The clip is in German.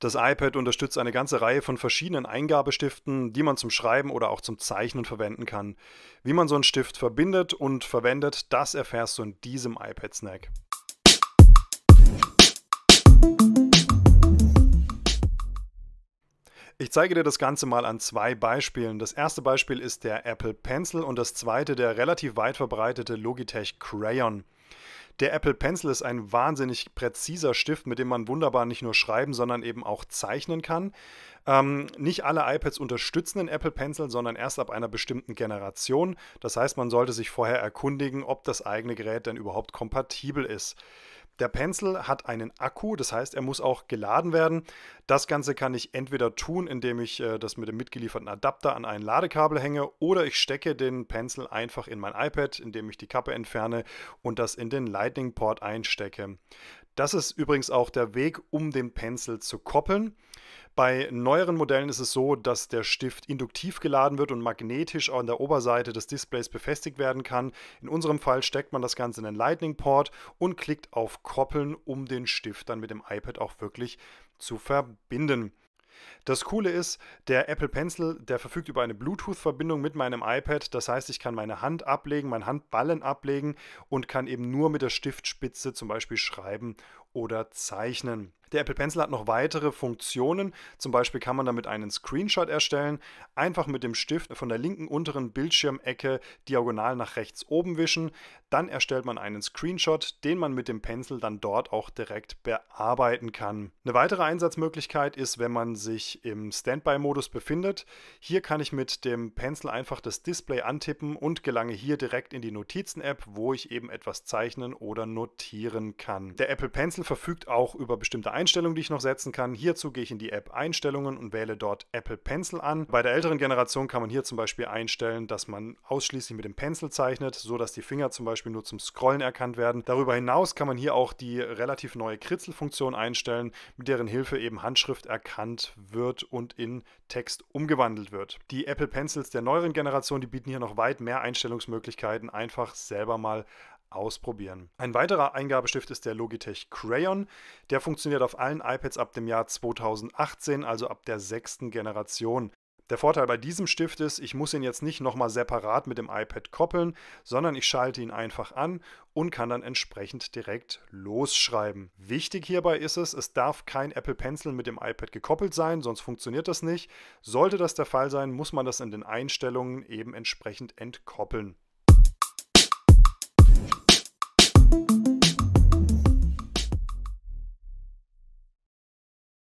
Das iPad unterstützt eine ganze Reihe von verschiedenen Eingabestiften, die man zum Schreiben oder auch zum Zeichnen verwenden kann. Wie man so einen Stift verbindet und verwendet, das erfährst du in diesem iPad Snack. Ich zeige dir das Ganze mal an zwei Beispielen. Das erste Beispiel ist der Apple Pencil und das zweite der relativ weit verbreitete Logitech Crayon. Der Apple Pencil ist ein wahnsinnig präziser Stift, mit dem man wunderbar nicht nur schreiben, sondern eben auch zeichnen kann. Ähm, nicht alle iPads unterstützen den Apple Pencil, sondern erst ab einer bestimmten Generation. Das heißt, man sollte sich vorher erkundigen, ob das eigene Gerät denn überhaupt kompatibel ist. Der Pencil hat einen Akku, das heißt, er muss auch geladen werden. Das Ganze kann ich entweder tun, indem ich äh, das mit dem mitgelieferten Adapter an ein Ladekabel hänge oder ich stecke den Pencil einfach in mein iPad, indem ich die Kappe entferne und das in den Lightning Port einstecke. Das ist übrigens auch der Weg, um den Pencil zu koppeln. Bei neueren Modellen ist es so, dass der Stift induktiv geladen wird und magnetisch an der Oberseite des Displays befestigt werden kann. In unserem Fall steckt man das Ganze in den Lightning Port und klickt auf Koppeln, um den Stift dann mit dem iPad auch wirklich zu verbinden. Das Coole ist, der Apple Pencil, der verfügt über eine Bluetooth-Verbindung mit meinem iPad. Das heißt, ich kann meine Hand ablegen, meinen Handballen ablegen und kann eben nur mit der Stiftspitze zum Beispiel schreiben oder zeichnen. Der Apple Pencil hat noch weitere Funktionen. Zum Beispiel kann man damit einen Screenshot erstellen. Einfach mit dem Stift von der linken unteren Bildschirmecke diagonal nach rechts oben wischen. Dann erstellt man einen Screenshot, den man mit dem Pencil dann dort auch direkt bearbeiten kann. Eine weitere Einsatzmöglichkeit ist, wenn man sich im Standby-Modus befindet. Hier kann ich mit dem Pencil einfach das Display antippen und gelange hier direkt in die Notizen-App, wo ich eben etwas zeichnen oder notieren kann. Der Apple Pencil verfügt auch über bestimmte Einstellungen, die ich noch setzen kann. Hierzu gehe ich in die App Einstellungen und wähle dort Apple Pencil an. Bei der älteren Generation kann man hier zum Beispiel einstellen, dass man ausschließlich mit dem Pencil zeichnet, so dass die Finger zum Beispiel nur zum Scrollen erkannt werden. Darüber hinaus kann man hier auch die relativ neue Kritzelfunktion einstellen, mit deren Hilfe eben Handschrift erkannt wird und in Text umgewandelt wird. Die Apple Pencils der neueren Generation, die bieten hier noch weit mehr Einstellungsmöglichkeiten. Einfach selber mal ausprobieren. Ein weiterer Eingabestift ist der Logitech Crayon. Der funktioniert auf allen iPads ab dem Jahr 2018, also ab der sechsten Generation. Der Vorteil bei diesem Stift ist, ich muss ihn jetzt nicht nochmal separat mit dem iPad koppeln, sondern ich schalte ihn einfach an und kann dann entsprechend direkt losschreiben. Wichtig hierbei ist es, es darf kein Apple Pencil mit dem iPad gekoppelt sein, sonst funktioniert das nicht. Sollte das der Fall sein, muss man das in den Einstellungen eben entsprechend entkoppeln.